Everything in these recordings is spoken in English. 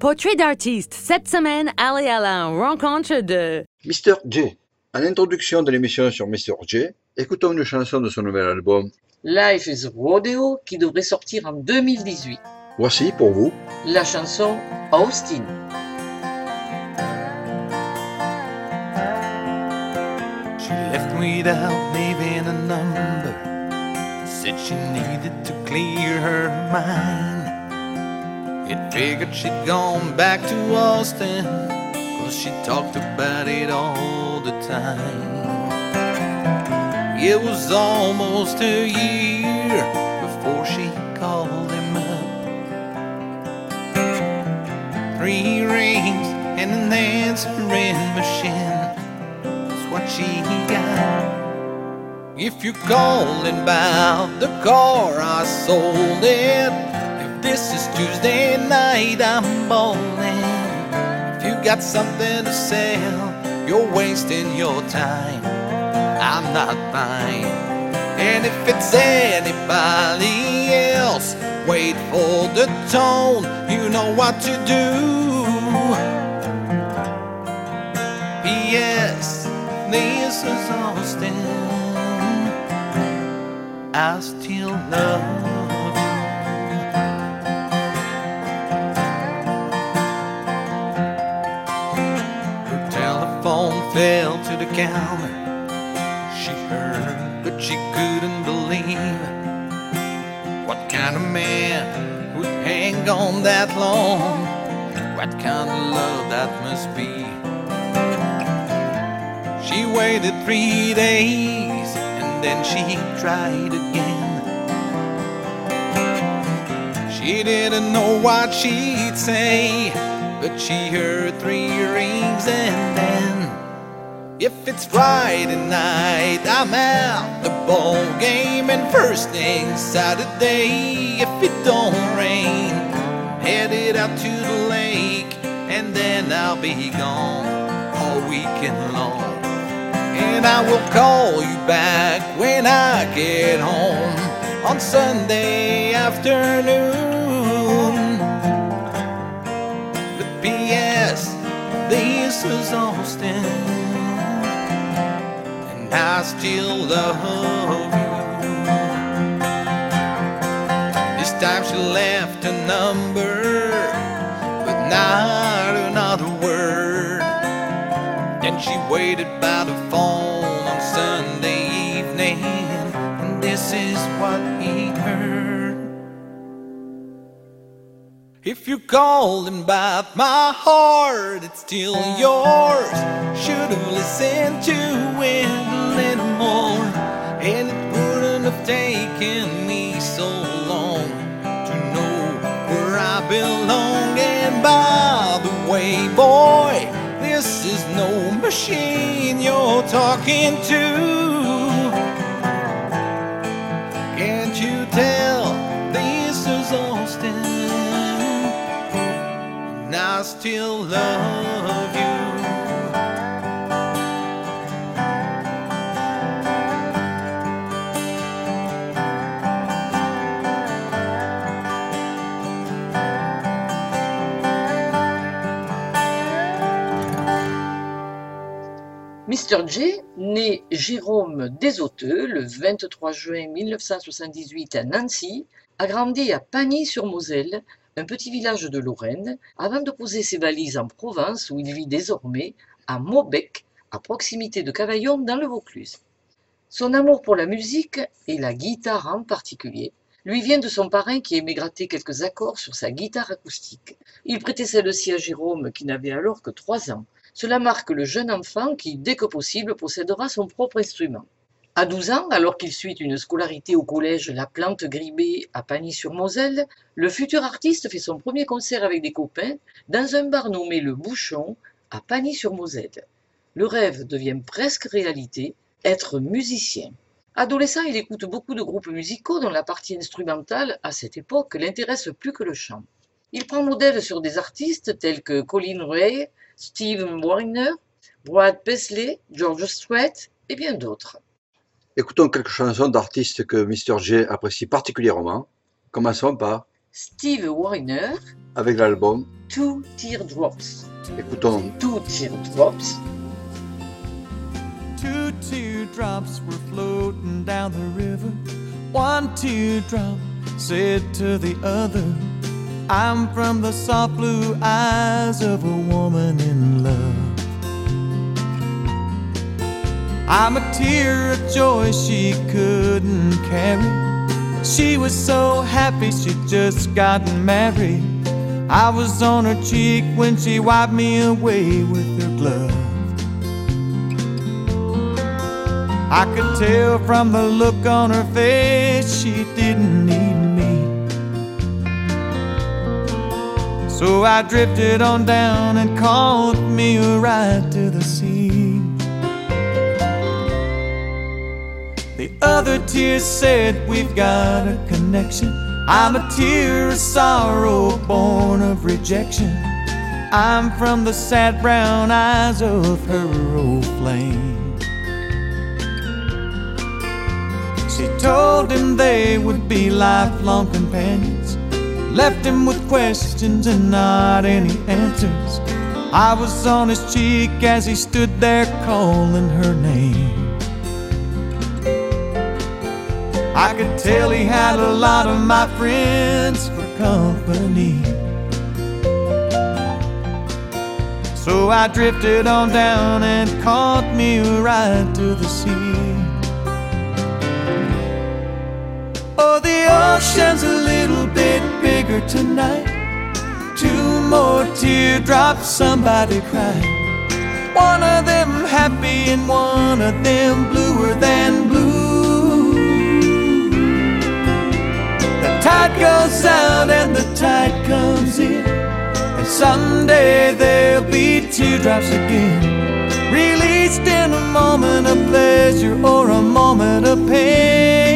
Portrait d'artiste. Cette semaine, allez à la rencontre de... Mr. J. En introduction de l'émission sur Mr. J, écoutons une chanson de son nouvel album. Life is Rodeo qui devrait sortir en 2018. Voici pour vous. La chanson Austin. She left without leaving a number. Said she needed to clear her mind. It figured she'd gone back to Austin. Cause she talked about it all the time. It was almost a year before she called him up. Three rings and an answering machine. That's what she got. If you're calling about the car, I sold it. This is Tuesday night, I'm bowling. If you got something to sell, you're wasting your time. I'm not fine. And if it's anybody else, wait for the tone. You know what to do. P.S. This is Austin. I still love fell to the counter. She heard, but she couldn't believe. What kind of man would hang on that long? What kind of love that must be? She waited three days and then she tried again. She didn't know what she'd say, but she heard three rings and then. If it's Friday night, I'm out the ball game, and first thing Saturday, if it don't rain, headed out to the lake, and then I'll be gone all weekend long. And I will call you back when I get home on Sunday afternoon. But P.S. This is Austin, I still love you. This time she left a number, but not another word. Then she waited by the phone on Sunday evening, and this is what he heard. If you're calling about my heart, it's still yours. Should have listened to it more, and it wouldn't have taken me so long to know where I belong. And by the way, boy, this is no machine you're talking to. Can't you tell this is Austin? And I still love Mr. J, né Jérôme Desoteux le 23 juin 1978 à Nancy, a grandi à Pagny-sur-Moselle, un petit village de Lorraine, avant de poser ses valises en Provence où il vit désormais à Maubec, à proximité de Cavaillon dans le Vaucluse. Son amour pour la musique, et la guitare en particulier, lui vient de son parrain qui aimait gratter quelques accords sur sa guitare acoustique. Il prêtait celle-ci à Jérôme qui n'avait alors que trois ans. Cela marque le jeune enfant qui, dès que possible, possédera son propre instrument. À 12 ans, alors qu'il suit une scolarité au collège La Plante Gribée à Pagny-sur-Moselle, le futur artiste fait son premier concert avec des copains dans un bar nommé Le Bouchon à Pagny-sur-Moselle. Le rêve devient presque réalité, être musicien. Adolescent, il écoute beaucoup de groupes musicaux dont la partie instrumentale, à cette époque, l'intéresse plus que le chant. Il prend modèle sur des artistes tels que Colin Ray, Steve Wariner, Brad Paisley, George Strait et bien d'autres. Écoutons quelques chansons d'artistes que Mr. J apprécie particulièrement. Commençons par Steve Wariner, avec l'album Two Teardrops. Écoutons Two Teardrops. Two teardrops were floating down the river. One teardrop said to the other, I'm from the soft blue eyes of a woman in love. I'm a tear of joy she couldn't carry. She was so happy she just gotten married. I was on her cheek when she wiped me away with her glove. I could tell from the look on her face she didn't need So I drifted on down and caught me a ride to the sea. The other tear said we've got a connection. I'm a tear of sorrow born of rejection. I'm from the sad brown eyes of her old flame. She told him they would be lifelong companions. Left him with questions and not any answers. I was on his cheek as he stood there calling her name. I could tell he had a lot of my friends for company. So I drifted on down and caught me ride to the sea. Oh, the ocean's a little bit bigger tonight. Two more teardrops, somebody cried. One of them happy and one of them bluer than blue. The tide goes out and the tide comes in. And someday there'll be teardrops again. Released in a moment of pleasure or a moment of pain.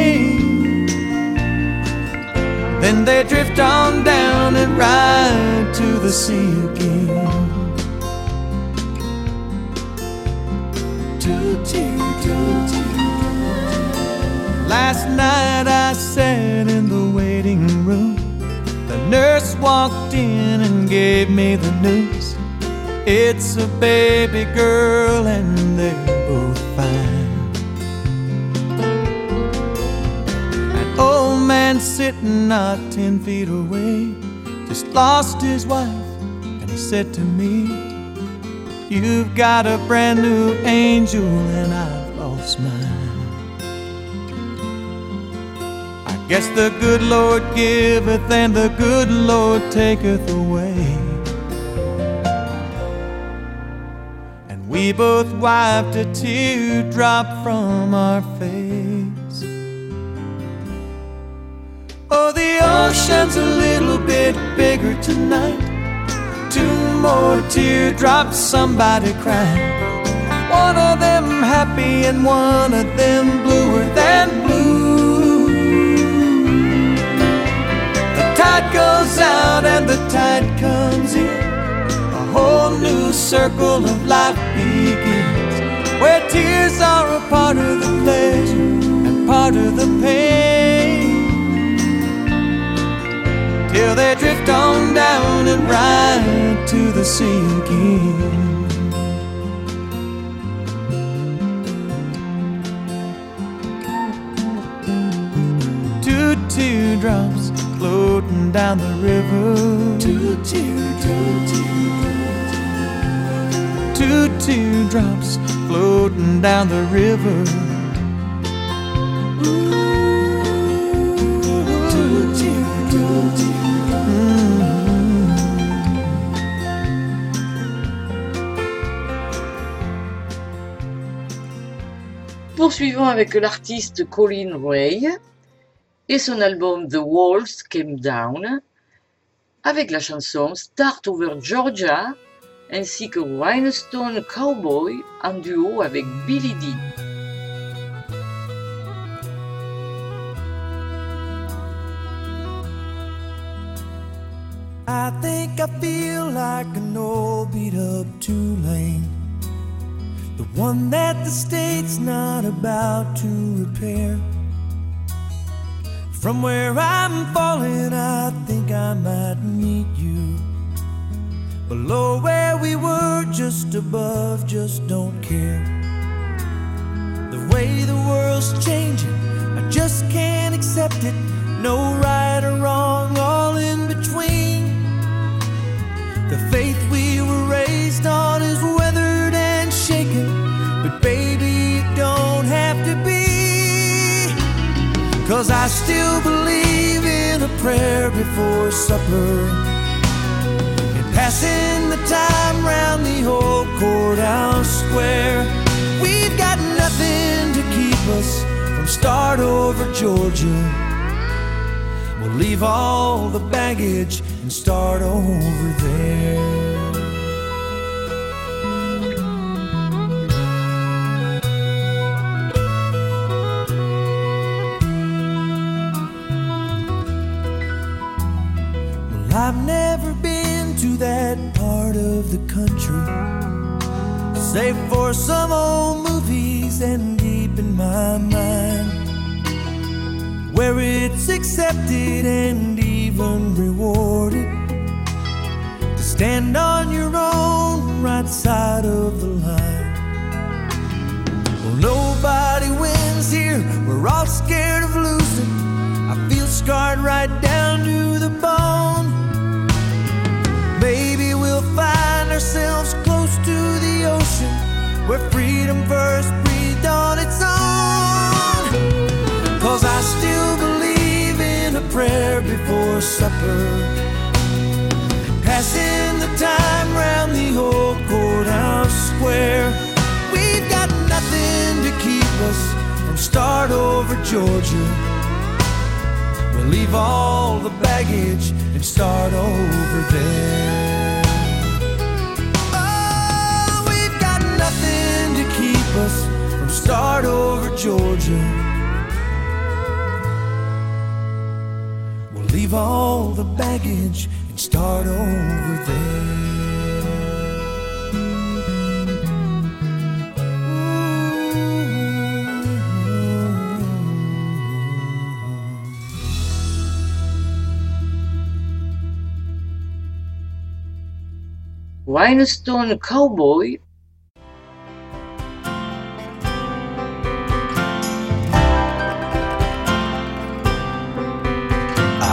Then they drift on down and ride to the sea again. Last night I sat in the waiting room. The nurse walked in and gave me the news. It's a baby girl and they're man sitting not ten feet away just lost his wife, and he said to me, You've got a brand new angel, and I've lost mine. I guess the good Lord giveth, and the good Lord taketh away. And we both wiped a teardrop from our face. Oh, the ocean's a little bit bigger tonight. Two more teardrops, somebody cried. One of them happy and one of them bluer than blue. The tide goes out and the tide comes in. A whole new circle of life begins. Where tears are a part of the pleasure and part of the pain till they drift on down and ride to the sea again. Two teardrops floating down the river. Two teardrops. Two teardrops floating down the river. Teardrops. Poursuivons avec l'artiste Colin Ray et son album The Walls Came Down avec la chanson Start Over Georgia ainsi que Rhinestone Cowboy en duo avec Billy Dean. I think I feel like an old beat up Tulane. The one that the state's not about to repair. From where I'm falling, I think I might meet you Below where we were, just above, just don't care. The way the world's changing, I just can't accept it. No right or wrong, all in between. The faith we were raised on is weathered and shaken, but baby, it don't have to be. Cause I still believe in a prayer before supper. And passing the time round the old courthouse square. We've got nothing to keep us from start over Georgia. We'll leave all the baggage and start over there. Well, I've never been to that part of the country, save for some old movies and deep in my mind, where it's accepted and even rewarded to stand on your own right side of the line. Well, nobody wins here, we're all scared of losing. I feel scarred right down to the bone. Maybe we'll find ourselves close to the ocean where freedom first breathed on its own. Cause I still believe prayer before supper. Passing the time round the old courthouse square. We've got nothing to keep us from start over Georgia. We'll leave all the baggage and start over there. Oh, we've got nothing to keep us from start over Georgia. Leave all the baggage and start over there. Rhinestone Cowboy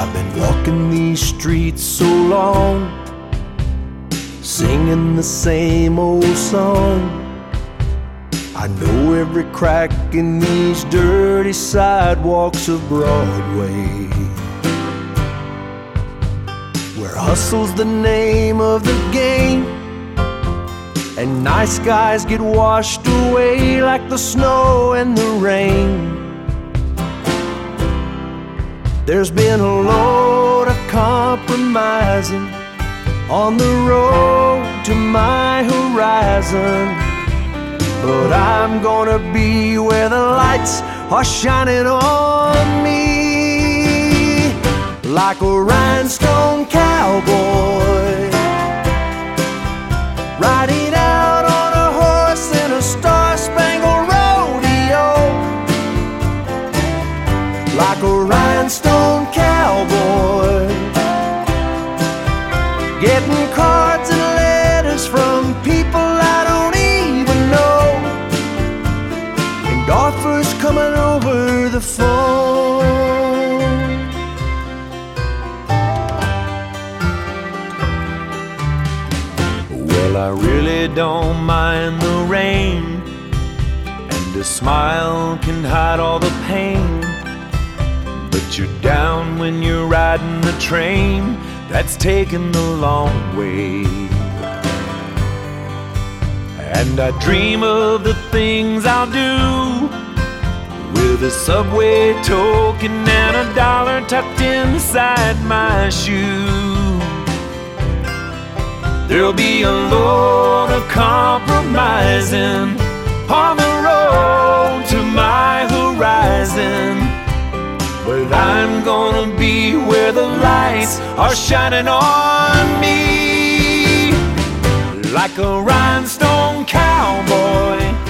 I've been walking these streets so long, singing the same old song. I know every crack in these dirty sidewalks of Broadway. Where hustle's the name of the game, and nice guys get washed away like the snow and the rain. There's been a load of compromising on the road to my horizon. But I'm gonna be where the lights are shining on me like a rhinestone cowboy. Riding out on a horse in a star spangled rodeo like a rhinestone don't mind the rain, and a smile can hide all the pain. But you're down when you're riding the train that's taking the long way. And I dream of the things I'll do with a subway token and a dollar tucked inside my shoe. There'll be a load of compromising on the road to my horizon. But I'm gonna be where the lights are shining on me like a rhinestone cowboy.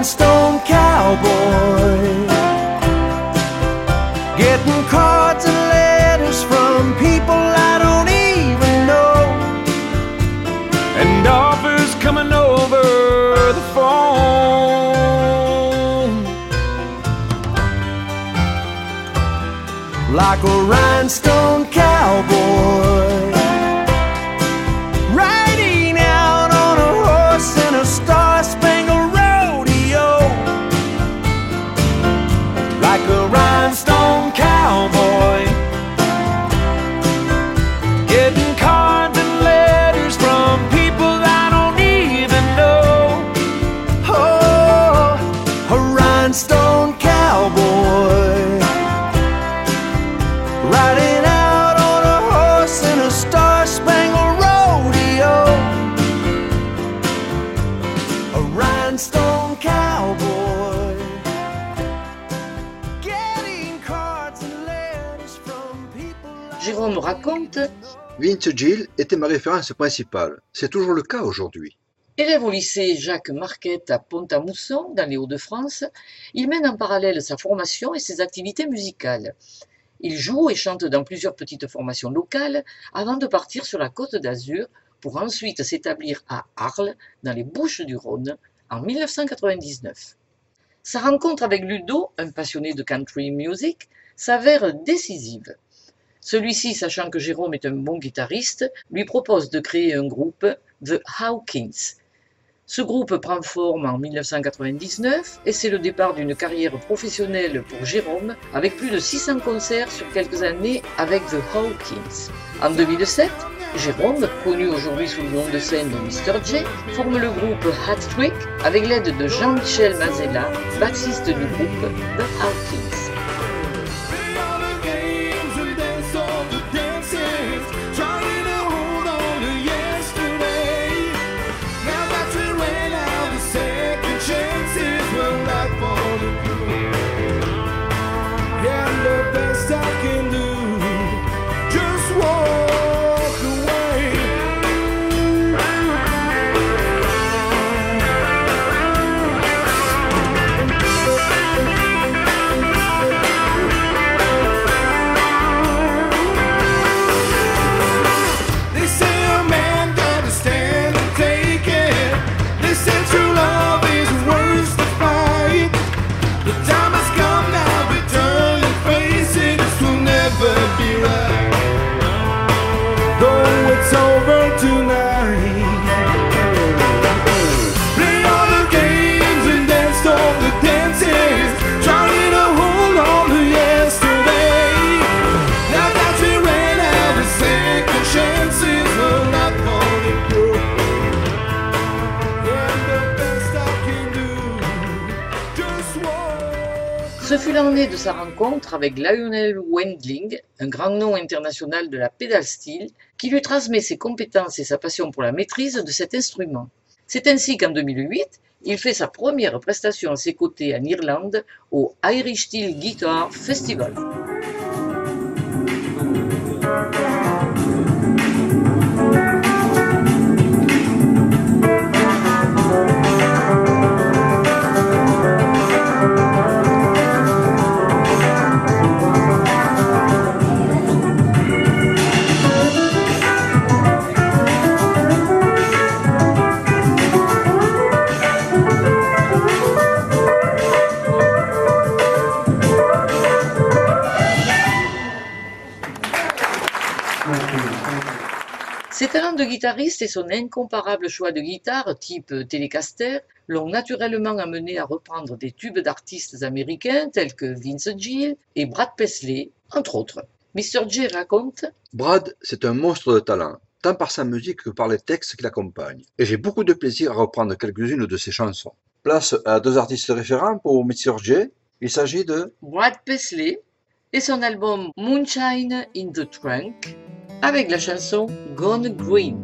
Rhinestone cowboy. Getting cards and letters from people I don't even know. And offers coming over the phone. like a rhinestone Vince Gill était ma référence principale. C'est toujours le cas aujourd'hui. Élève au lycée Jacques Marquette à Pont-à-Mousson, dans les Hauts-de-France, il mène en parallèle sa formation et ses activités musicales. Il joue et chante dans plusieurs petites formations locales avant de partir sur la côte d'Azur pour ensuite s'établir à Arles, dans les Bouches-du-Rhône, en 1999. Sa rencontre avec Ludo, un passionné de country music, s'avère décisive. Celui-ci, sachant que Jérôme est un bon guitariste, lui propose de créer un groupe, The Hawkins. Ce groupe prend forme en 1999 et c'est le départ d'une carrière professionnelle pour Jérôme avec plus de 600 concerts sur quelques années avec The Hawkins. En 2007, Jérôme, connu aujourd'hui sous le nom de scène de Mr. J, forme le groupe Hat Trick avec l'aide de Jean-Michel Mazella, bassiste du groupe The Hawkins. Ce fut l'année de sa rencontre avec Lionel Wendling, un grand nom international de la pédale steel, qui lui transmet ses compétences et sa passion pour la maîtrise de cet instrument. C'est ainsi qu'en 2008, il fait sa première prestation à ses côtés en Irlande au Irish Steel Guitar Festival. Ses talents de guitariste et son incomparable choix de guitare type Telecaster l'ont naturellement amené à reprendre des tubes d'artistes américains tels que Vince Gill et Brad Paisley, entre autres. Mr. J raconte Brad, c'est un monstre de talent, tant par sa musique que par les textes qui l'accompagnent. Et j'ai beaucoup de plaisir à reprendre quelques-unes de ses chansons. Place à deux artistes référents pour Mr. J. Il s'agit de Brad Paisley et son album Moonshine in the Trunk avec la chanson Gone Green.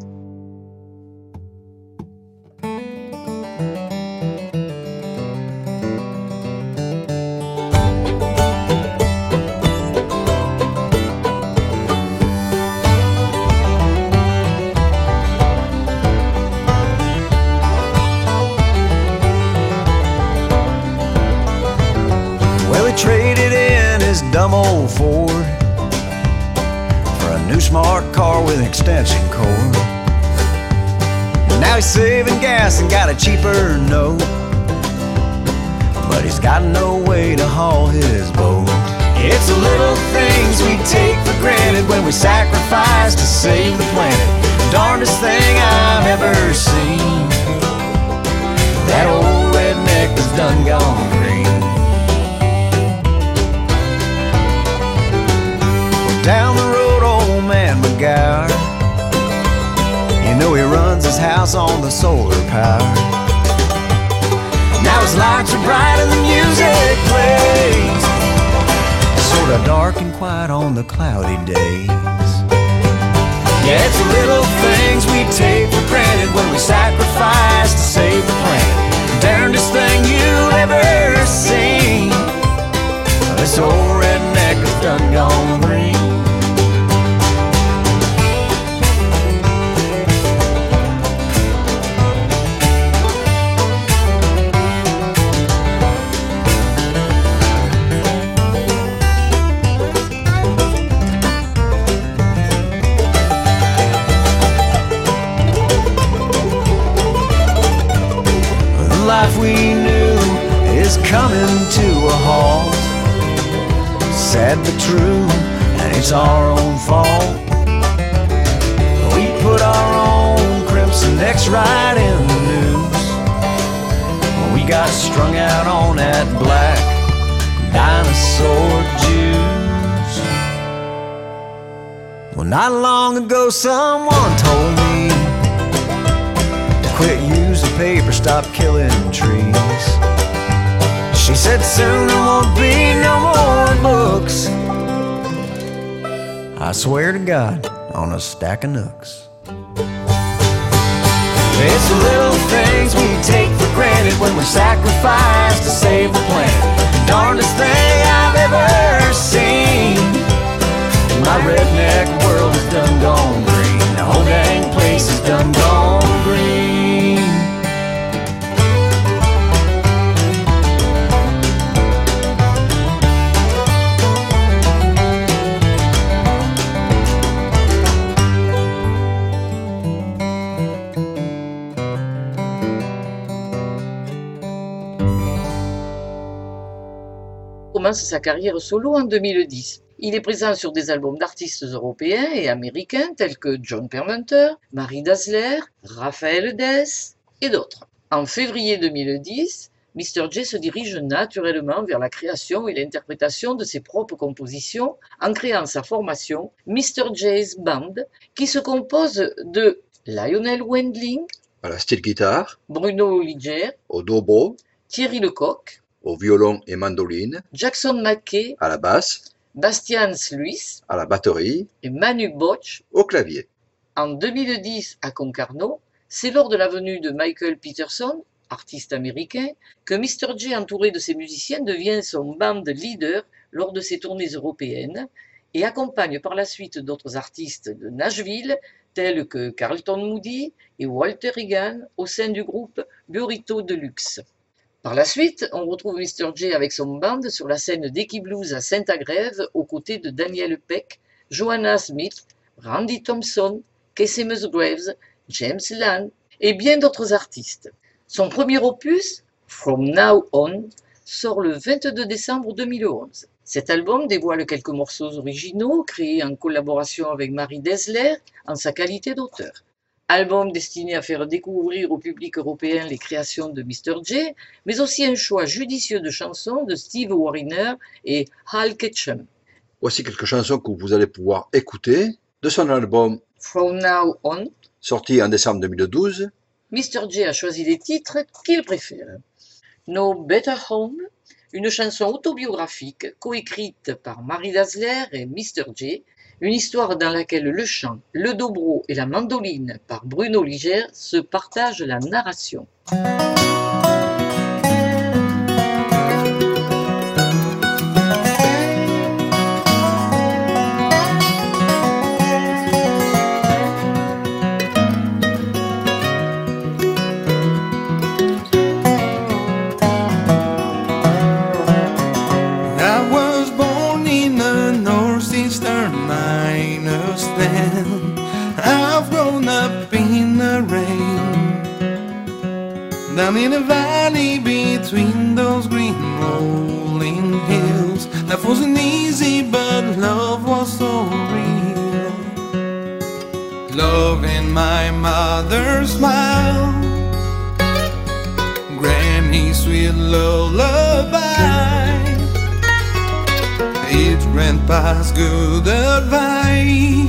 Well, traded in his dumb old Ford new smart car with an extension cord. Now he's saving gas and got a cheaper note. But he's got no way to haul his boat. It's the little things we take for granted when we sacrifice to save the planet. Darndest thing I've ever seen. That old redneck is done gone green. Down the McGower. You know he runs his house on the solar power. Now his lights are bright and the music plays. Sorta dark and quiet on the cloudy days. Yeah, it's the little things we take for granted when we sacrifice to save the planet. Darndest thing you'll ever seen. This old redneck is done gone green. Coming to a halt. Sad but true, and it's our own fault. We put our own crimson necks right in the news. We got strung out on that black dinosaur juice. Well, not long ago, someone told me quit using paper, stop killing trees. She said soon there won't be no more books. I swear to God, on a stack of nooks. It's the little things we take for granted when we sacrifice to save the planet. Darndest thing I've ever seen. My redneck world is done gone green. The whole dang place is done gone green. Commence sa carrière solo en 2010. Il est présent sur des albums d'artistes européens et américains tels que John Permenter, Marie Dassler, Raphaël Dess et d'autres. En février 2010, Mr. J se dirige naturellement vers la création et l'interprétation de ses propres compositions en créant sa formation Mr. J's Band qui se compose de Lionel Wendling, À la steel guitare, Bruno Liger, au dobro, Thierry Lecoq, au violon et mandoline, Jackson Mackey, à la basse, Bastian Sluis à la batterie, et Manu Botch au clavier. En 2010, à Concarneau, c'est lors de la venue de Michael Peterson, artiste américain, que Mr. J, entouré de ses musiciens, devient son band leader lors de ses tournées européennes et accompagne par la suite d'autres artistes de Nashville, tels que Carlton Moody et Walter Regan, au sein du groupe Burrito Deluxe. Par la suite, on retrouve Mr. J avec son band sur la scène d'Equi Blues à Saint-Agrève aux côtés de Daniel Peck, Joanna Smith, Randy Thompson, Casey Musgraves, James Land et bien d'autres artistes. Son premier opus, From Now On, sort le 22 décembre 2011. Cet album dévoile quelques morceaux originaux créés en collaboration avec Marie Desler en sa qualité d'auteur. Album destiné à faire découvrir au public européen les créations de Mr. J, mais aussi un choix judicieux de chansons de Steve Wariner et Hal Ketchum. Voici quelques chansons que vous allez pouvoir écouter de son album From Now On, sorti en décembre 2012. Mr. J a choisi les titres qu'il préfère. No Better Home, une chanson autobiographique coécrite par Marie Dassler et Mr. J, une histoire dans laquelle le chant, le dobro et la mandoline par Bruno Liger se partagent la narration. Down in a valley between those green rolling hills. Life wasn't easy, but love was so real. Love in my mother's smile. Granny's sweet lullaby. It's grandpa's good advice.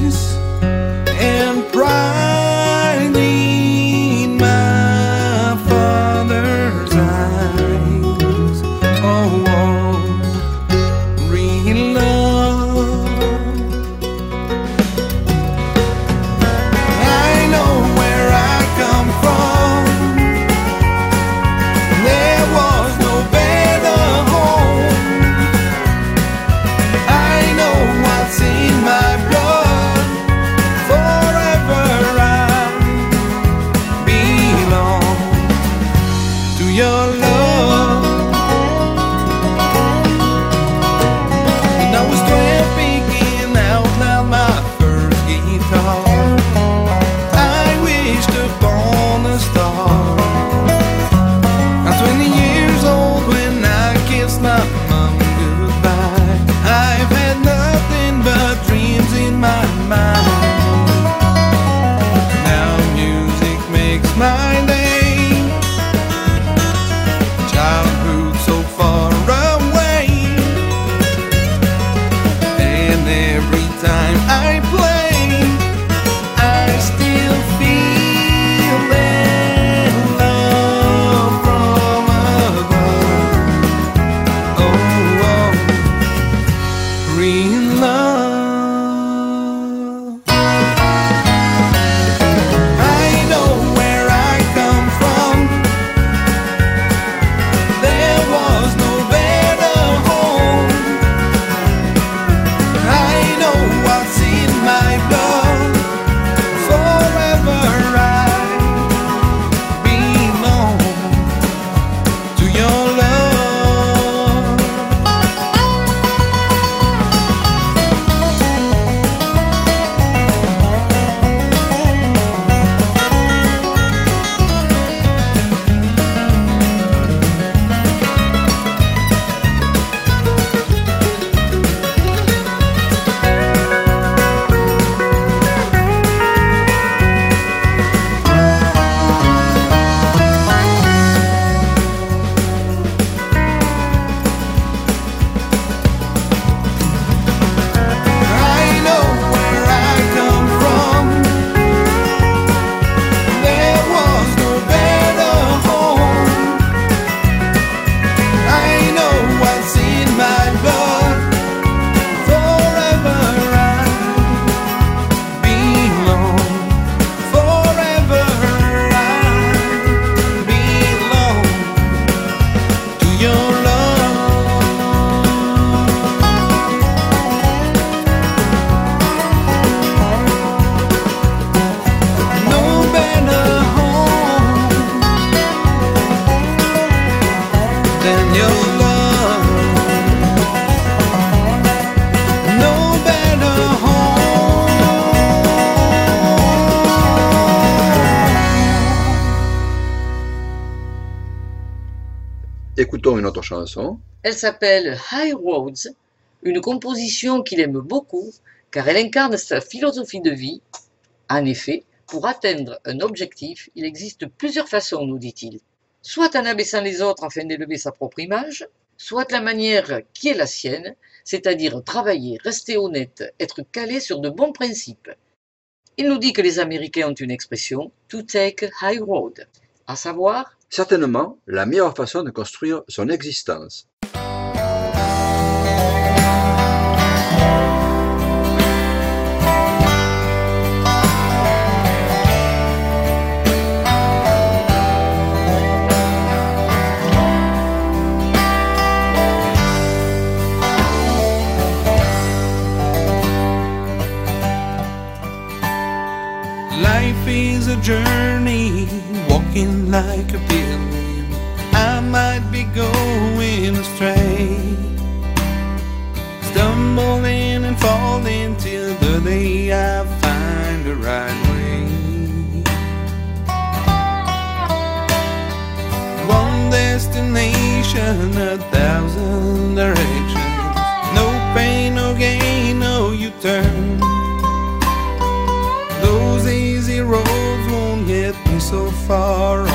Écoutons une autre chanson. Elle s'appelle High Roads, une composition qu'il aime beaucoup car elle incarne sa philosophie de vie. En effet, pour atteindre un objectif, il existe plusieurs façons, nous dit-il. Soit en abaissant les autres afin d'élever sa propre image, soit la manière qui est la sienne, c'est-à-dire travailler, rester honnête, être calé sur de bons principes. Il nous dit que les Américains ont une expression to take high road, à savoir Certainement la meilleure façon de construire son existence. Astray, stumbling and falling till the day I find the right way. One destination, a thousand directions. No pain, no gain, no U turn. Those easy roads won't get me so far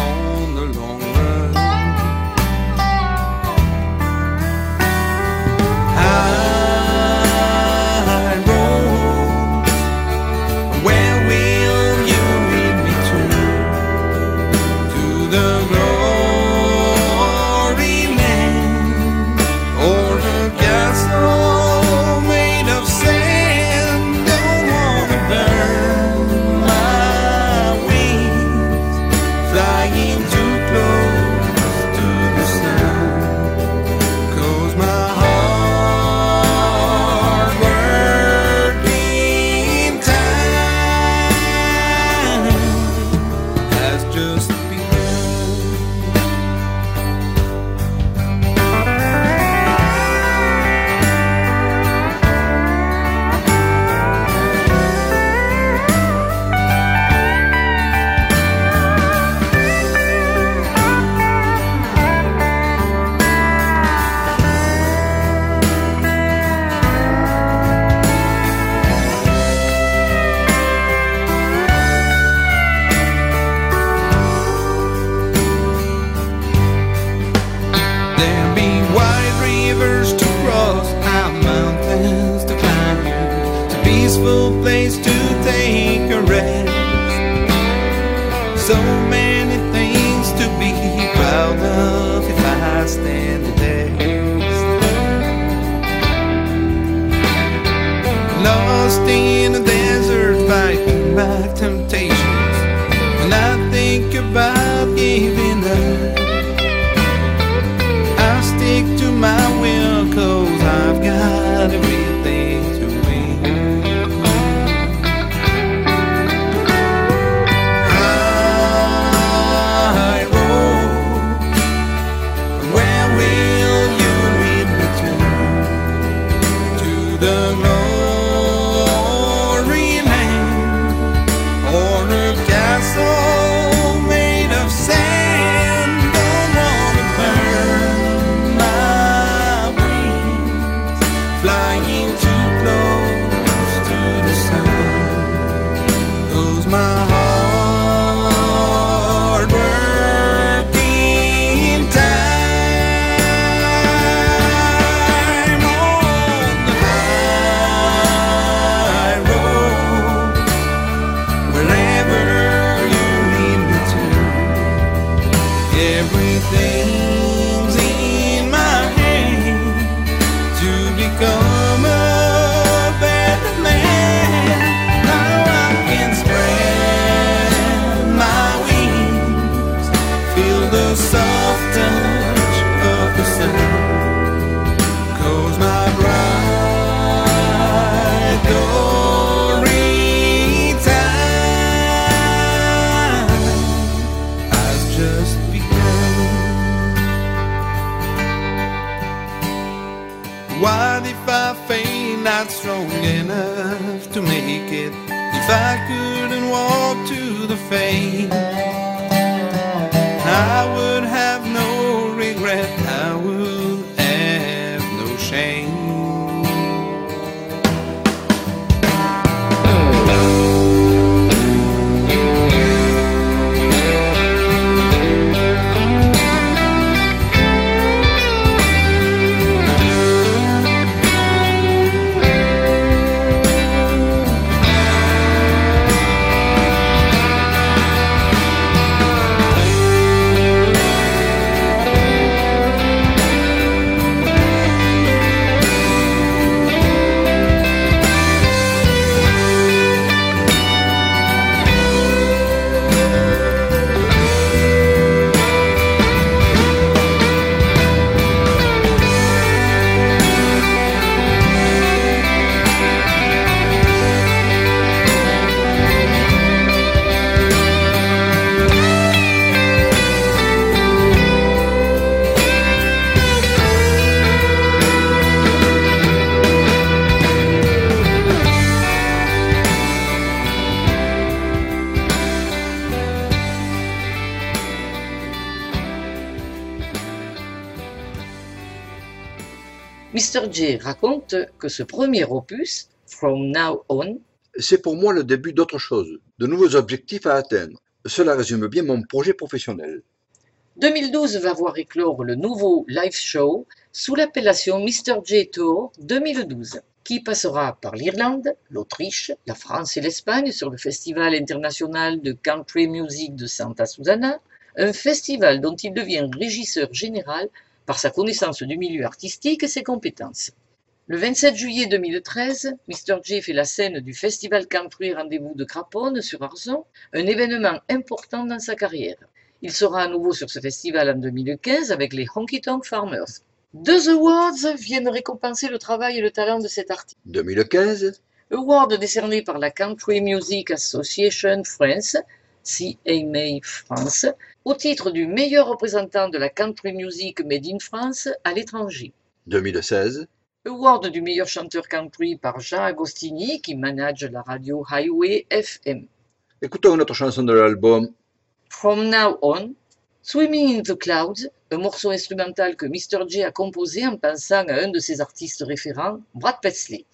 To que ce premier opus, From Now On, C'est pour moi le début d'autre chose, de nouveaux objectifs à atteindre. Cela résume bien mon projet professionnel. 2012 va voir éclore le nouveau live show sous l'appellation Mr. J Tour 2012, qui passera par l'Irlande, l'Autriche, la France et l'Espagne sur le Festival international de country music de Santa Susana, un festival dont il devient régisseur général par sa connaissance du milieu artistique et ses compétences. Le 27 juillet 2013, Mr. J fait la scène du Festival Country Rendez-vous de Craponne sur Arzon, un événement important dans sa carrière. Il sera à nouveau sur ce festival en 2015 avec les Honky Tonk Farmers. Deux awards viennent récompenser le travail et le talent de cet artiste. 2015, Award décerné par la Country Music Association France, CMA France, au titre du meilleur représentant de la country music made in France à l'étranger. 2016, Award du meilleur chanteur country par Jean Agostini qui manage la radio Highway FM. écoutons une autre chanson de l'album From Now On, Swimming in the Clouds, un morceau instrumental que Mr. J a composé en pensant à un de ses artistes référents, Brad Paisley.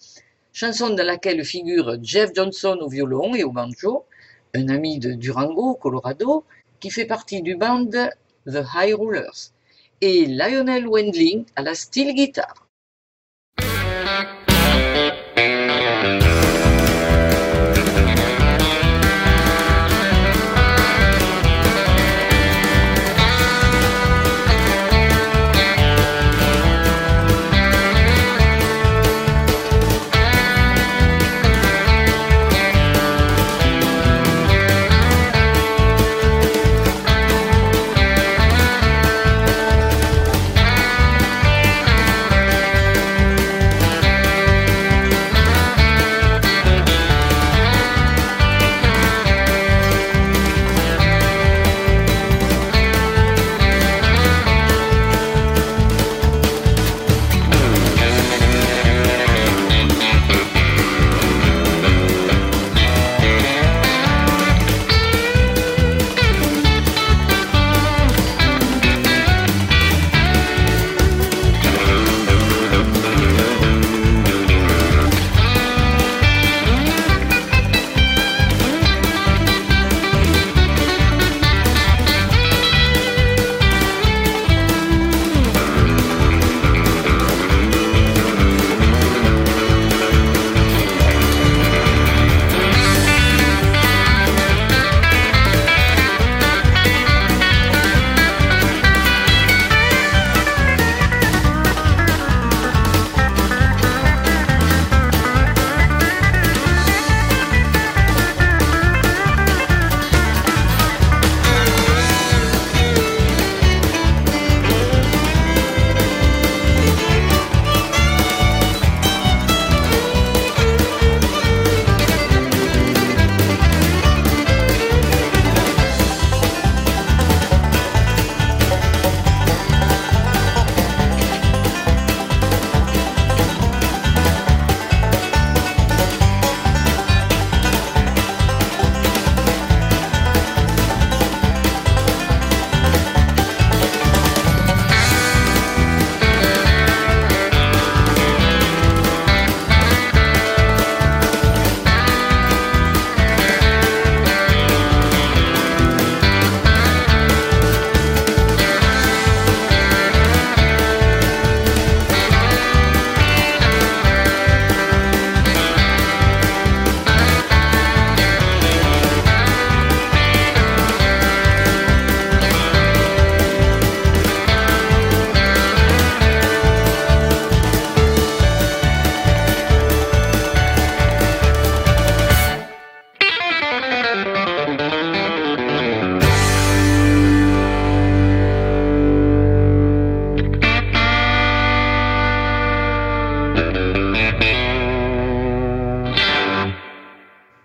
Chanson dans laquelle figure Jeff Johnson au violon et au banjo, un ami de Durango, Colorado, qui fait partie du band The High Rollers, et Lionel Wendling à la steel guitar.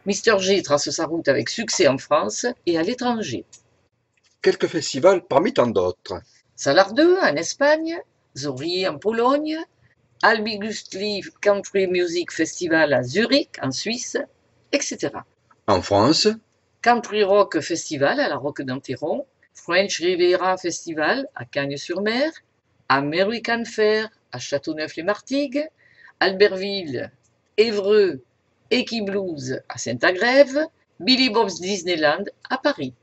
Mr. G trace sa route avec succès en France et à l'étranger. quelques festivals parmi tant d'autres. Salardeux en Espagne, Zori en Pologne, Albigustli Country Music Festival à Zurich en Suisse, etc. En France, Country Rock Festival à la Roque d'Anteron, French Riviera Festival à Cagnes-sur-Mer, American Fair à Châteauneuf-les-Martigues, Albertville, Évreux, Blues à Saint-Agrève, Billy Bob's Disneyland à Paris.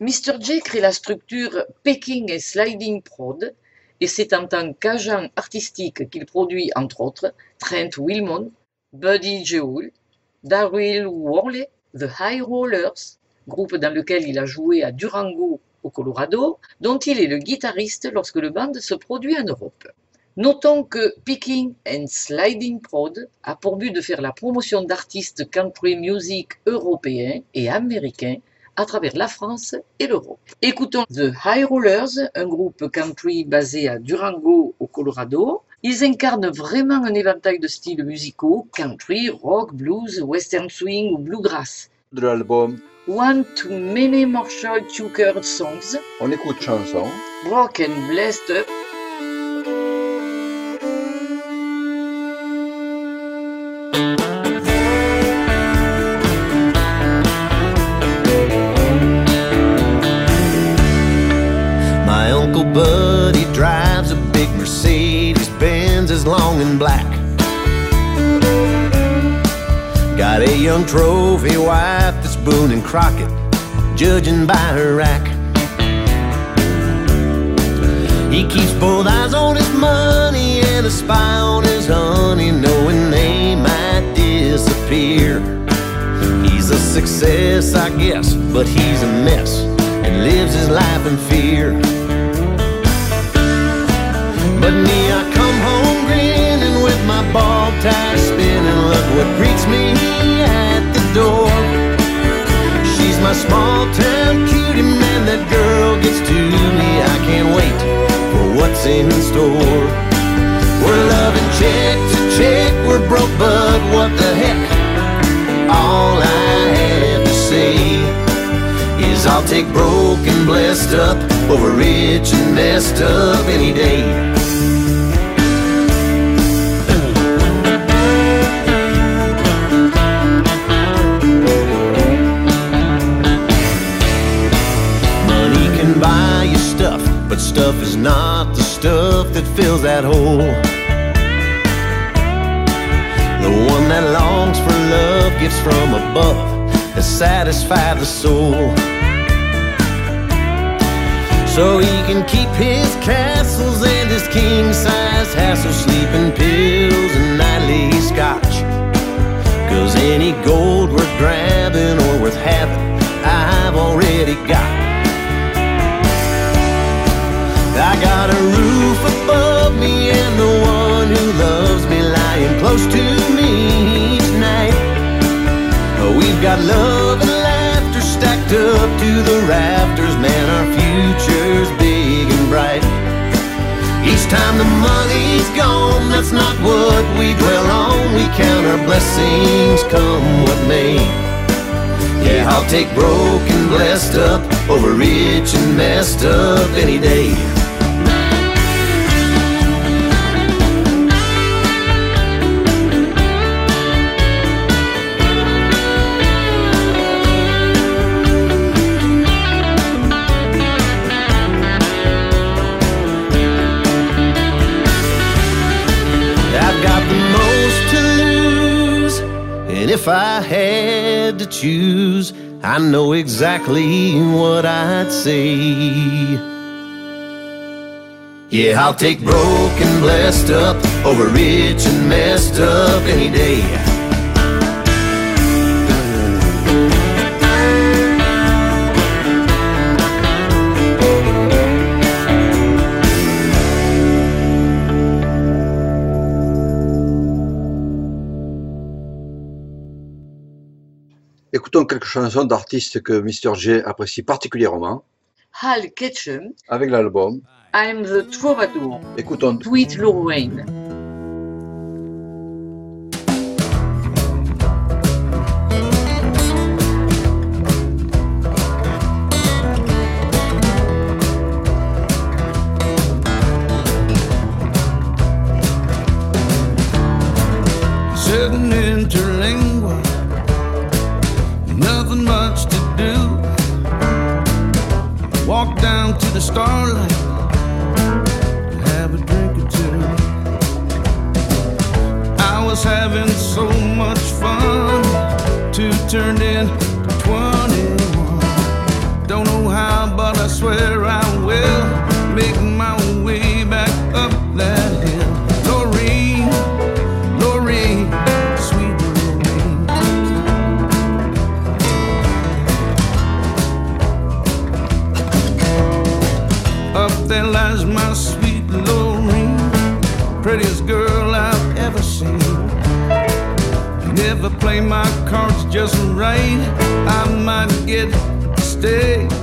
Mr. J crée la structure Peking et Sliding Prod et c'est en tant qu'agent artistique qu'il produit entre autres Trent Wilmon, Buddy Jewell, Daryl Worley, The High Rollers, groupe dans lequel il a joué à Durango au Colorado, dont il est le guitariste lorsque le band se produit en Europe. Notons que Picking and Sliding Prod a pour but de faire la promotion d'artistes country music européens et américains à travers la France et l'Europe. Écoutons The High Rollers, un groupe country basé à Durango au Colorado. Ils incarnent vraiment un éventail de styles musicaux, country, rock, blues, western swing ou bluegrass. De l'album, One to Many Marshall Tucker Songs, on écoute chanson. Rock and Blessed Up, Got a young trophy wife that's Boone and Crockett, judging by her rack. He keeps both eyes on his money and a spy on his honey, knowing they might disappear. He's a success, I guess, but he's a mess and lives his life in fear. But me, I come home my ball tie spinning. Look what greets me at the door. She's my small town cutie, man. That girl gets to me. I can't wait for what's in store. We're loving check to check. We're broke, but what the heck? All I have to say is I'll take broken, blessed up over rich and messed up any day. Stuff, but stuff is not the stuff that fills that hole. The one that longs for love gifts from above that satisfy the soul. So he can keep his castles and his king size hassle, sleeping pills and nightly scotch. Cause any gold worth grabbing or worth having, I've already got. I got a roof above me and the one who loves me lying close to me each night. We've got love and laughter stacked up to the rafters, man. Our future's big and bright. Each time the money's gone, that's not what we dwell on. We count our blessings, come what may. Yeah, I'll take broken, blessed up over rich and messed up any day. Had to choose, I know exactly what I'd say. Yeah, I'll take broken, blessed up over rich and messed up any day. Écoutons quelques chansons d'artistes que Mr. J apprécie particulièrement Hal Ketchum, avec l'album. I'm the Troubadour, Écoutons Sweet Lorraine. to the starlight. Have a drink or two. I was having so my cards just right. I might get to stay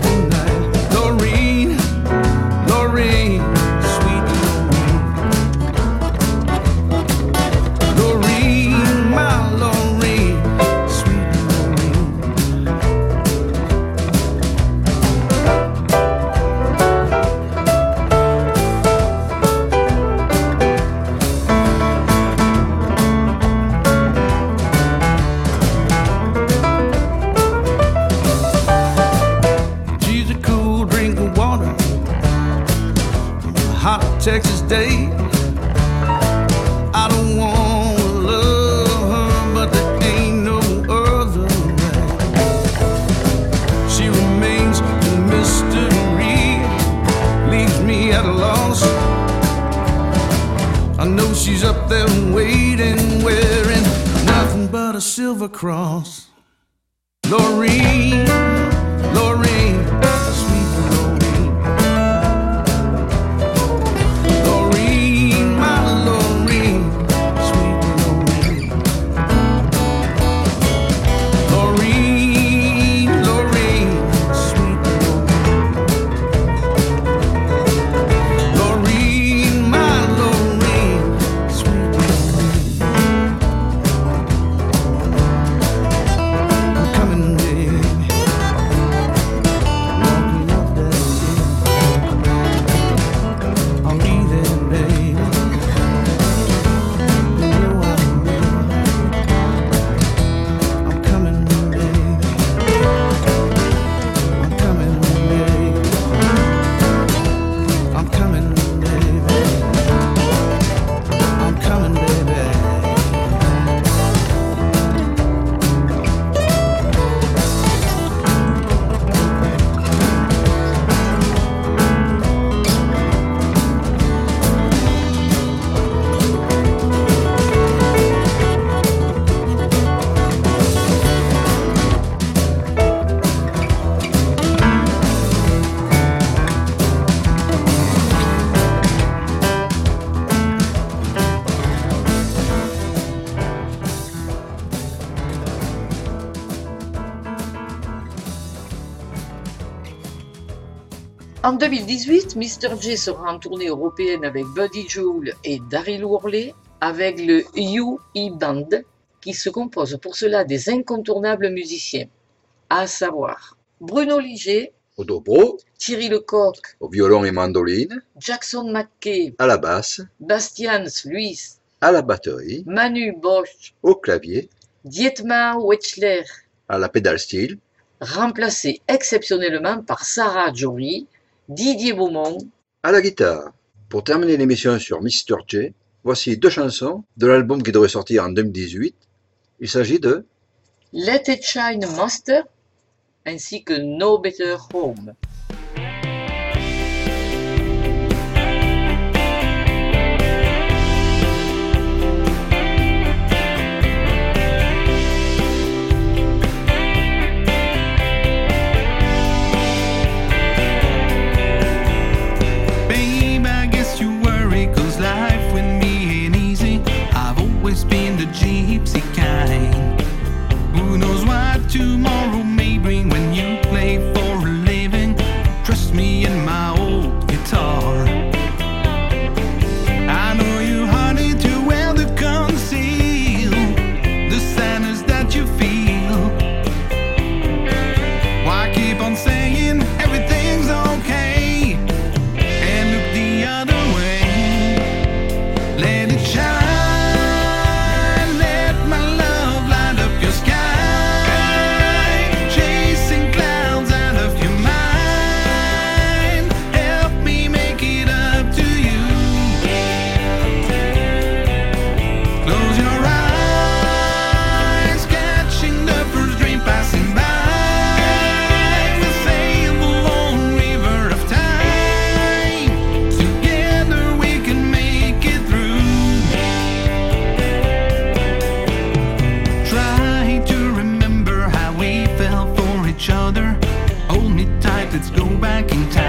a silver cross. En 2018, Mr. J sera en tournée européenne avec Buddy Jewell et Daryl Worley avec le UE Band qui se compose pour cela des incontournables musiciens, à savoir Bruno Liger, Au dobro, Thierry Lecoq, au violon et mandoline, Jackson McKay, à la basse, Bastians Luis, à la batterie, Manu Bosch, au clavier, Dietmar Wechsler, à la pédale style, remplacé exceptionnellement par Sarah Jory, Didier Beaumont, à la guitare. Pour terminer l'émission sur Mr. J, voici deux chansons de l'album qui devrait sortir en 2018. Il s'agit de Let It Shine Master ainsi que No Better Home. Tomorrow Let's go back in time.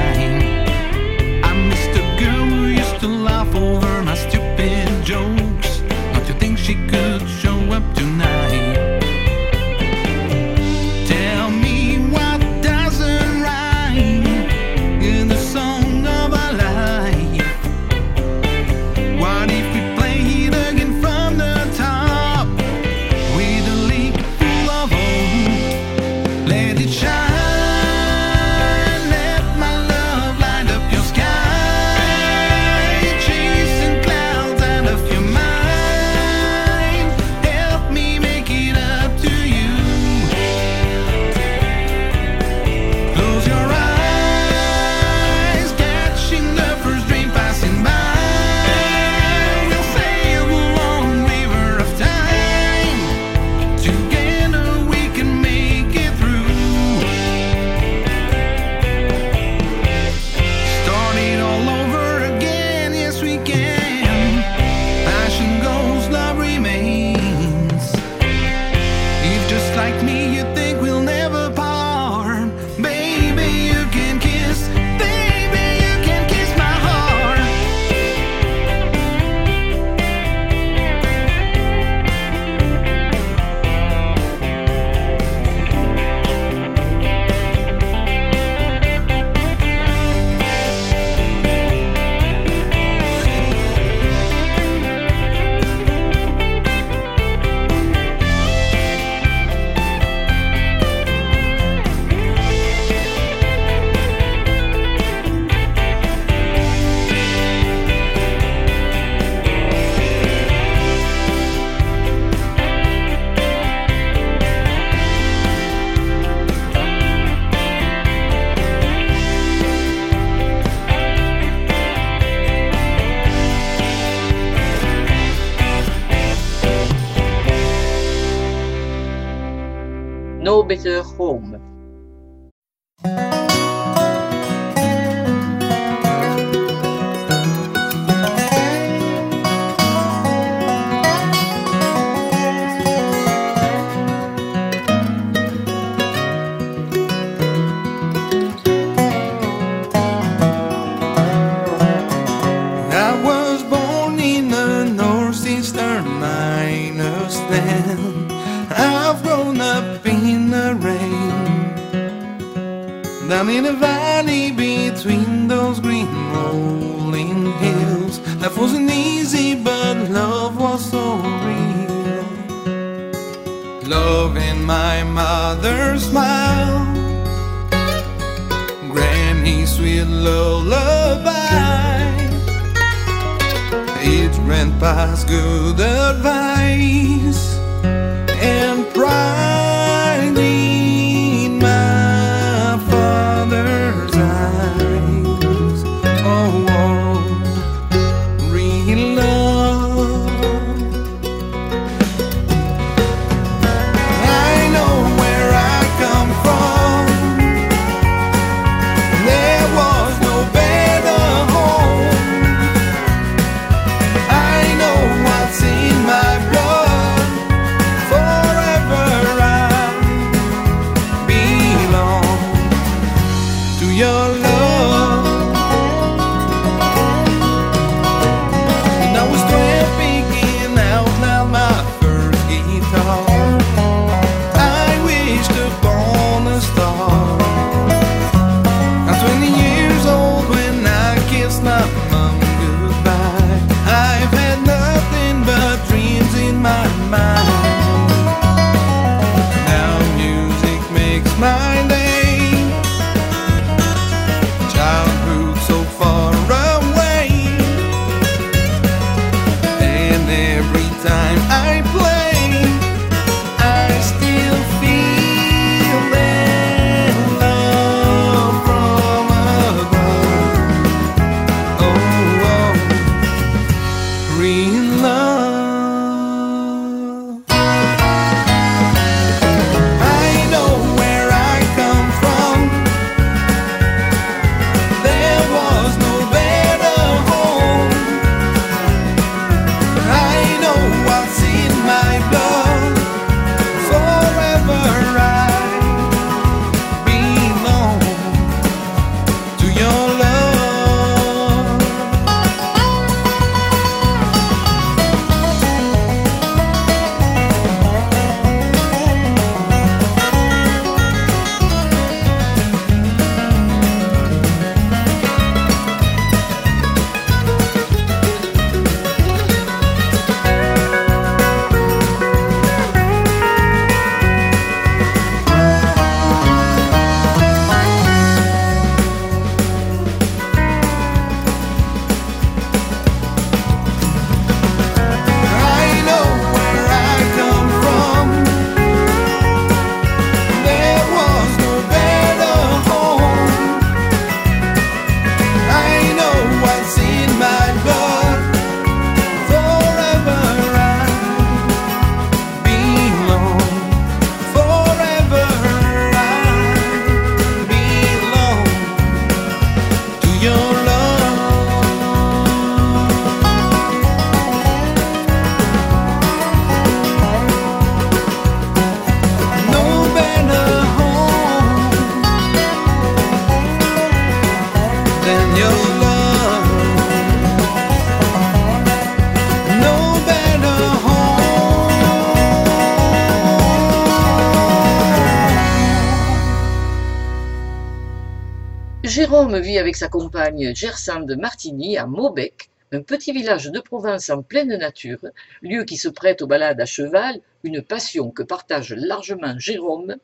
Vit avec sa compagne Gersande Martini à Maubec, un petit village de province en pleine nature, lieu qui se prête aux balades à cheval, une passion que partagent largement Jérôme,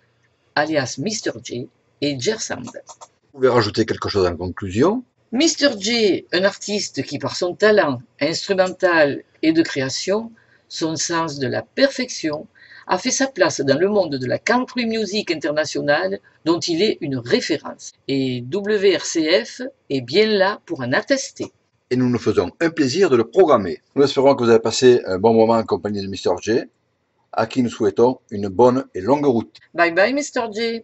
alias Mr. J, et Gersande. Vous pouvez rajouter quelque chose en conclusion? Mr. J, un artiste qui par son talent instrumental et de création, son sens de la perfection, a fait sa place dans le monde de la country music internationale dont il est une référence. Et WRCF est bien là pour en attester. et nous nous faisons un plaisir de le programmer. Nous espérons que vous avez passé un bon moment en compagnie de Mr. J. à qui nous souhaitons une bonne et longue route. Bye bye, Mr. J.